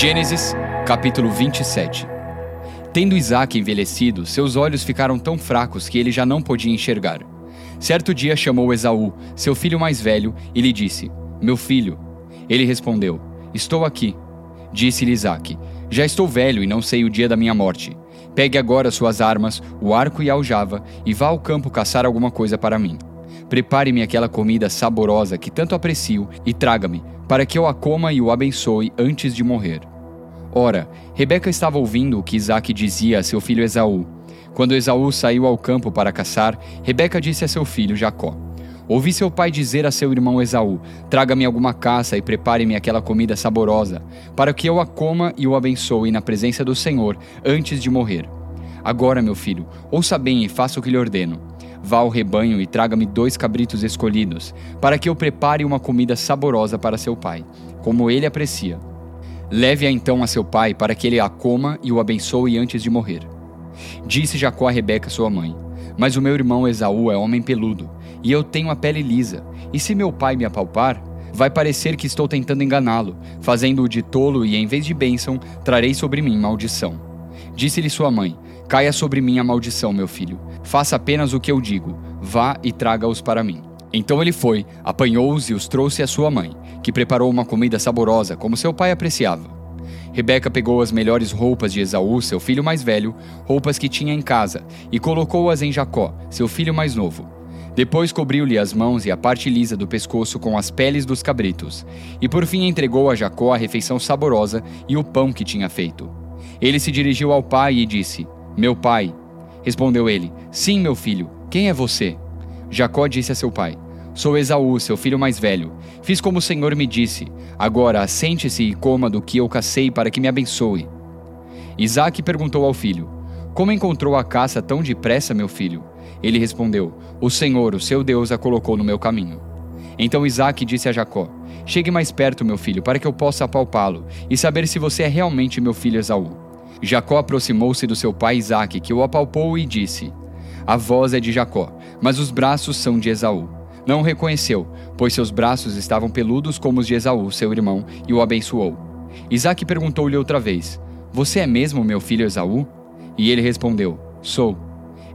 Gênesis, capítulo 27 Tendo Isaac envelhecido, seus olhos ficaram tão fracos que ele já não podia enxergar. Certo dia chamou Esaú, seu filho mais velho, e lhe disse: Meu filho. Ele respondeu: Estou aqui. Disse-lhe Isaac: Já estou velho e não sei o dia da minha morte. Pegue agora suas armas, o arco e a aljava, e vá ao campo caçar alguma coisa para mim. Prepare-me aquela comida saborosa que tanto aprecio e traga-me, para que eu a coma e o abençoe antes de morrer. Ora, Rebeca estava ouvindo o que Isaac dizia a seu filho Esaú. Quando Esaú saiu ao campo para caçar, Rebeca disse a seu filho Jacó: Ouvi seu pai dizer a seu irmão Esaú: Traga-me alguma caça e prepare-me aquela comida saborosa, para que eu a coma e o abençoe na presença do Senhor antes de morrer. Agora, meu filho, ouça bem e faça o que lhe ordeno. Vá ao rebanho e traga-me dois cabritos escolhidos, para que eu prepare uma comida saborosa para seu pai, como ele aprecia. Leve-a então a seu pai, para que ele a coma e o abençoe antes de morrer. Disse Jacó a Rebeca, sua mãe: Mas o meu irmão Esaú é homem peludo, e eu tenho a pele lisa, e se meu pai me apalpar, vai parecer que estou tentando enganá-lo, fazendo-o de tolo, e em vez de bênção, trarei sobre mim maldição. Disse-lhe sua mãe: Caia sobre mim a maldição, meu filho. Faça apenas o que eu digo. Vá e traga-os para mim. Então ele foi, apanhou-os e os trouxe à sua mãe, que preparou uma comida saborosa, como seu pai apreciava. Rebeca pegou as melhores roupas de Esaú, seu filho mais velho, roupas que tinha em casa, e colocou-as em Jacó, seu filho mais novo. Depois cobriu-lhe as mãos e a parte lisa do pescoço com as peles dos cabritos, e por fim entregou a Jacó a refeição saborosa e o pão que tinha feito. Ele se dirigiu ao pai e disse: meu pai. Respondeu ele: Sim, meu filho. Quem é você? Jacó disse a seu pai: Sou Esaú, seu filho mais velho. Fiz como o Senhor me disse. Agora assente-se e coma do que eu cacei para que me abençoe. Isaac perguntou ao filho: Como encontrou a caça tão depressa, meu filho? Ele respondeu: O Senhor, o seu Deus, a colocou no meu caminho. Então Isaac disse a Jacó: Chegue mais perto, meu filho, para que eu possa apalpá-lo e saber se você é realmente meu filho Esaú. Jacó aproximou-se do seu pai Isaque, que o apalpou e disse: A voz é de Jacó, mas os braços são de Esaú. Não o reconheceu, pois seus braços estavam peludos como os de Esaú, seu irmão, e o abençoou. Isaque perguntou-lhe outra vez: Você é mesmo meu filho Esaú? E ele respondeu: Sou.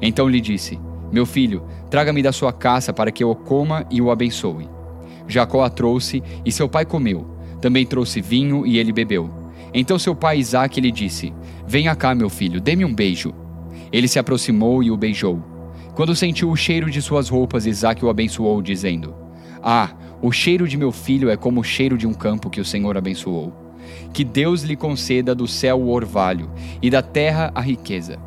Então lhe disse: Meu filho, traga-me da sua caça para que eu o coma e o abençoe. Jacó a trouxe e seu pai comeu. Também trouxe vinho e ele bebeu. Então seu pai Isaque lhe disse: Venha cá, meu filho, dê-me um beijo. Ele se aproximou e o beijou. Quando sentiu o cheiro de suas roupas, Isaque o abençoou, dizendo: Ah, o cheiro de meu filho é como o cheiro de um campo que o Senhor abençoou. Que Deus lhe conceda do céu o orvalho e da terra a riqueza,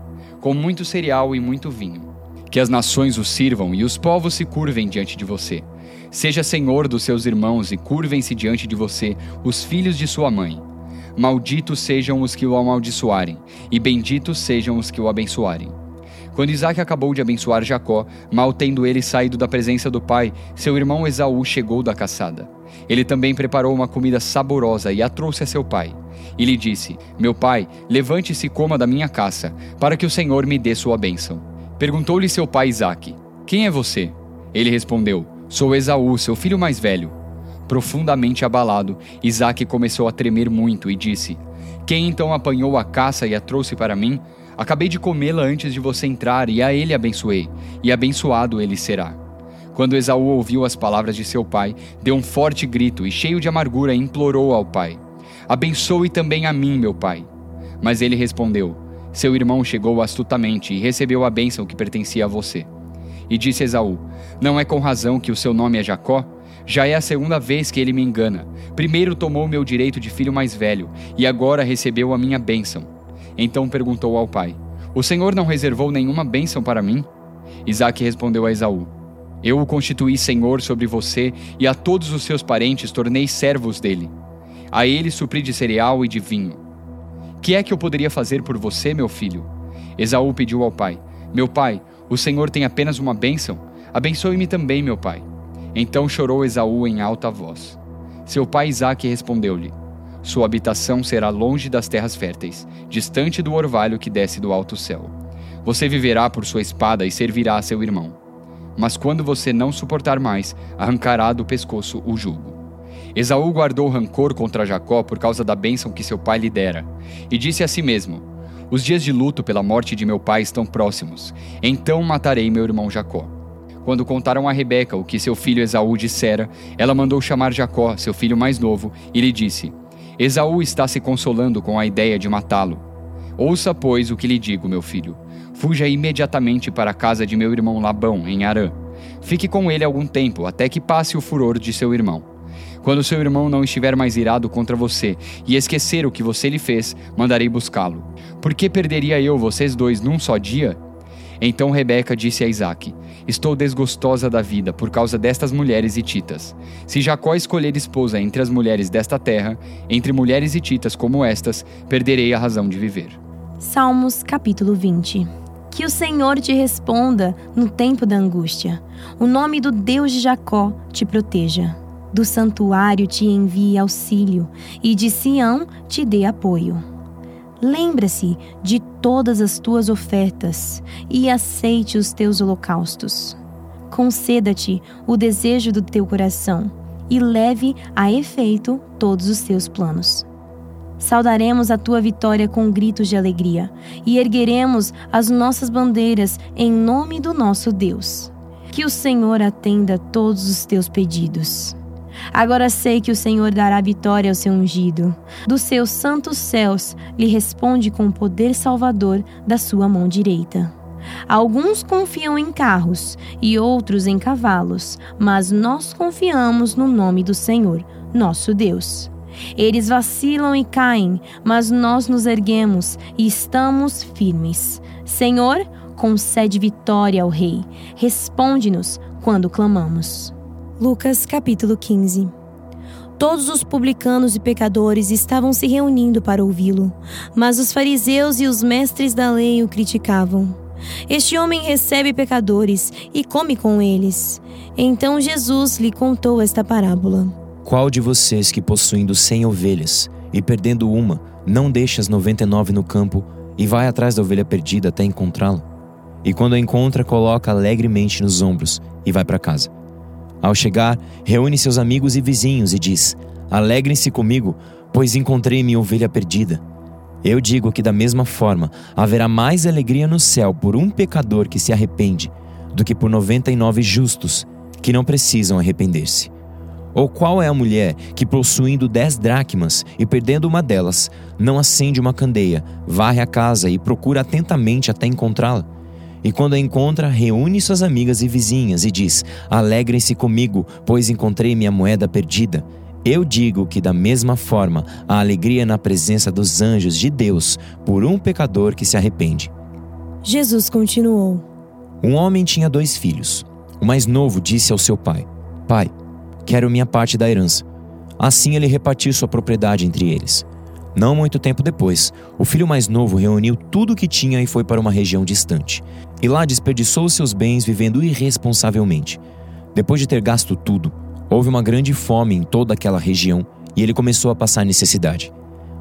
com muito cereal e muito vinho. Que as nações o sirvam e os povos se curvem diante de você. Seja senhor dos seus irmãos e curvem-se diante de você os filhos de sua mãe. Malditos sejam os que o amaldiçoarem, e benditos sejam os que o abençoarem. Quando Isaac acabou de abençoar Jacó, mal tendo ele saído da presença do pai, seu irmão Esaú chegou da caçada. Ele também preparou uma comida saborosa e a trouxe a seu pai. E lhe disse: Meu pai, levante-se e coma da minha caça, para que o Senhor me dê sua bênção. Perguntou-lhe seu pai Isaque: Quem é você? Ele respondeu: Sou Esaú, seu filho mais velho. Profundamente abalado, Isaac começou a tremer muito e disse: Quem então apanhou a caça e a trouxe para mim? Acabei de comê-la antes de você entrar e a ele abençoei, e abençoado ele será. Quando Esaú ouviu as palavras de seu pai, deu um forte grito e, cheio de amargura, implorou ao pai: Abençoe também a mim, meu pai. Mas ele respondeu: Seu irmão chegou astutamente e recebeu a bênção que pertencia a você. E disse Esaú: Não é com razão que o seu nome é Jacó? Já é a segunda vez que ele me engana. Primeiro tomou meu direito de filho mais velho, e agora recebeu a minha bênção. Então perguntou ao pai: O Senhor não reservou nenhuma bênção para mim? Isaac respondeu a Esaú: Eu o constituí senhor sobre você, e a todos os seus parentes tornei servos dele. A ele supri de cereal e de vinho. Que é que eu poderia fazer por você, meu filho? Esaú pediu ao pai: Meu pai, o Senhor tem apenas uma bênção. Abençoe-me também, meu pai. Então chorou Esaú em alta voz. Seu pai Isaque respondeu-lhe: Sua habitação será longe das terras férteis, distante do orvalho que desce do alto céu. Você viverá por sua espada e servirá a seu irmão. Mas quando você não suportar mais, arrancará do pescoço o jugo. Esaú guardou rancor contra Jacó por causa da bênção que seu pai lhe dera, e disse a si mesmo: Os dias de luto pela morte de meu pai estão próximos, então matarei meu irmão Jacó. Quando contaram a Rebeca o que seu filho Esaú dissera, ela mandou chamar Jacó, seu filho mais novo, e lhe disse: Esaú está se consolando com a ideia de matá-lo. Ouça, pois, o que lhe digo, meu filho. Fuja imediatamente para a casa de meu irmão Labão, em Arã. Fique com ele algum tempo, até que passe o furor de seu irmão. Quando seu irmão não estiver mais irado contra você e esquecer o que você lhe fez, mandarei buscá-lo. Por que perderia eu vocês dois num só dia? Então Rebeca disse a Isaac: Estou desgostosa da vida por causa destas mulheres hititas. Se Jacó escolher esposa entre as mulheres desta terra, entre mulheres hititas como estas, perderei a razão de viver. Salmos capítulo 20 Que o Senhor te responda no tempo da angústia. O nome do Deus de Jacó te proteja do santuário te envie auxílio e de Sião te dê apoio. Lembra-se de todas as tuas ofertas e aceite os teus holocaustos. Conceda-te o desejo do teu coração e leve a efeito todos os teus planos. Saudaremos a tua vitória com gritos de alegria e ergueremos as nossas bandeiras em nome do nosso Deus. Que o Senhor atenda todos os teus pedidos. Agora sei que o Senhor dará vitória ao seu ungido. Dos seus santos céus lhe responde com o poder salvador da sua mão direita. Alguns confiam em carros e outros em cavalos, mas nós confiamos no nome do Senhor, nosso Deus. Eles vacilam e caem, mas nós nos erguemos e estamos firmes. Senhor, concede vitória ao Rei. Responde-nos quando clamamos. Lucas capítulo 15 Todos os publicanos e pecadores estavam se reunindo para ouvi-lo, mas os fariseus e os mestres da lei o criticavam. Este homem recebe pecadores e come com eles. Então Jesus lhe contou esta parábola. Qual de vocês que possuindo cem ovelhas e perdendo uma, não deixa as noventa e nove no campo e vai atrás da ovelha perdida até encontrá-la? E quando a encontra, coloca alegremente nos ombros e vai para casa. Ao chegar, reúne seus amigos e vizinhos e diz: Alegrem-se comigo, pois encontrei minha ovelha perdida. Eu digo que, da mesma forma, haverá mais alegria no céu por um pecador que se arrepende do que por noventa e nove justos que não precisam arrepender-se. Ou qual é a mulher que, possuindo dez dracmas e perdendo uma delas, não acende uma candeia, varre a casa e procura atentamente até encontrá-la? E quando a encontra, reúne suas amigas e vizinhas e diz: Alegrem-se comigo, pois encontrei minha moeda perdida. Eu digo que, da mesma forma, há alegria na presença dos anjos de Deus por um pecador que se arrepende. Jesus continuou: Um homem tinha dois filhos. O mais novo disse ao seu pai: Pai, quero minha parte da herança. Assim ele repartiu sua propriedade entre eles. Não muito tempo depois, o filho mais novo reuniu tudo o que tinha e foi para uma região distante. E lá desperdiçou seus bens vivendo irresponsavelmente. Depois de ter gasto tudo, houve uma grande fome em toda aquela região e ele começou a passar necessidade.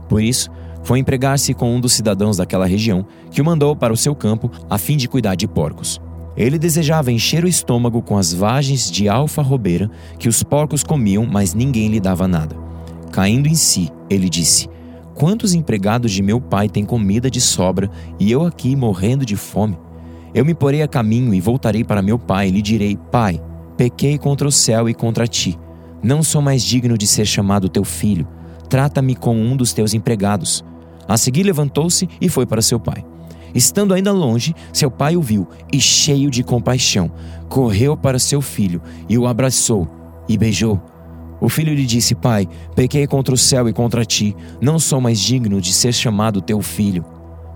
Por isso, foi empregar-se com um dos cidadãos daquela região, que o mandou para o seu campo a fim de cuidar de porcos. Ele desejava encher o estômago com as vagens de alfarrobeira que os porcos comiam, mas ninguém lhe dava nada. Caindo em si, ele disse: Quantos empregados de meu pai têm comida de sobra e eu aqui morrendo de fome? Eu me porei a caminho e voltarei para meu pai e lhe direi: Pai, pequei contra o céu e contra ti. Não sou mais digno de ser chamado teu filho. Trata-me como um dos teus empregados. A seguir levantou-se e foi para seu pai. Estando ainda longe, seu pai o viu e, cheio de compaixão, correu para seu filho e o abraçou e beijou. O filho lhe disse: Pai, pequei contra o céu e contra ti, não sou mais digno de ser chamado teu filho.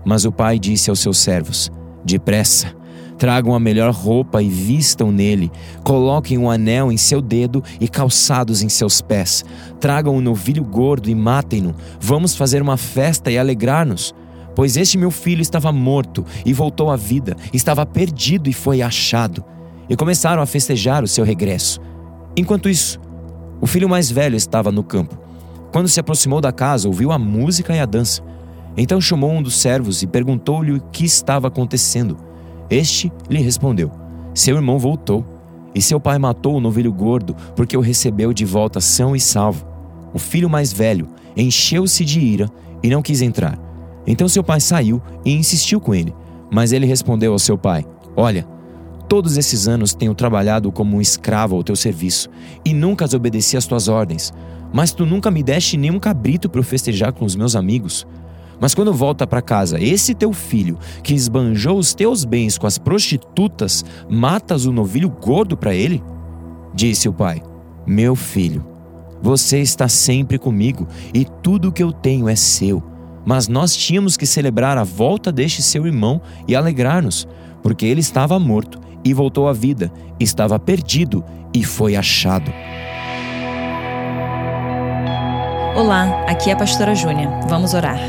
Mas o pai disse aos seus servos: Depressa, tragam a melhor roupa e vistam nele, coloquem um anel em seu dedo e calçados em seus pés, tragam um novilho gordo e matem-no. Vamos fazer uma festa e alegrar-nos. Pois este meu filho estava morto e voltou à vida, estava perdido e foi achado. E começaram a festejar o seu regresso. Enquanto isso, o filho mais velho estava no campo. Quando se aproximou da casa, ouviu a música e a dança. Então chamou um dos servos e perguntou-lhe o que estava acontecendo. Este lhe respondeu: Seu irmão voltou, e seu pai matou o novilho gordo, porque o recebeu de volta são e salvo. O filho mais velho encheu-se de ira e não quis entrar. Então seu pai saiu e insistiu com ele. Mas ele respondeu ao seu pai: Olha, todos esses anos tenho trabalhado como um escravo ao teu serviço e nunca obedeci às tuas ordens. Mas tu nunca me deste nenhum cabrito para festejar com os meus amigos. Mas quando volta para casa, esse teu filho, que esbanjou os teus bens com as prostitutas, matas o novilho gordo para ele? Disse o pai: Meu filho, você está sempre comigo e tudo o que eu tenho é seu. Mas nós tínhamos que celebrar a volta deste seu irmão e alegrar-nos, porque ele estava morto e voltou à vida, estava perdido e foi achado. Olá, aqui é a pastora Júnia. Vamos orar.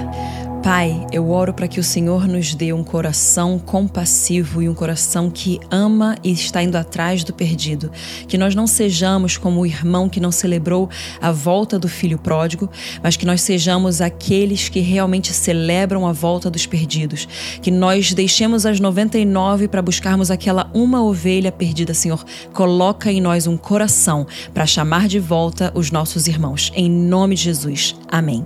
Pai, eu oro para que o Senhor nos dê um coração compassivo e um coração que ama e está indo atrás do perdido. Que nós não sejamos como o irmão que não celebrou a volta do filho pródigo, mas que nós sejamos aqueles que realmente celebram a volta dos perdidos. Que nós deixemos as 99 para buscarmos aquela uma ovelha perdida, Senhor. Coloca em nós um coração para chamar de volta os nossos irmãos. Em nome de Jesus. Amém.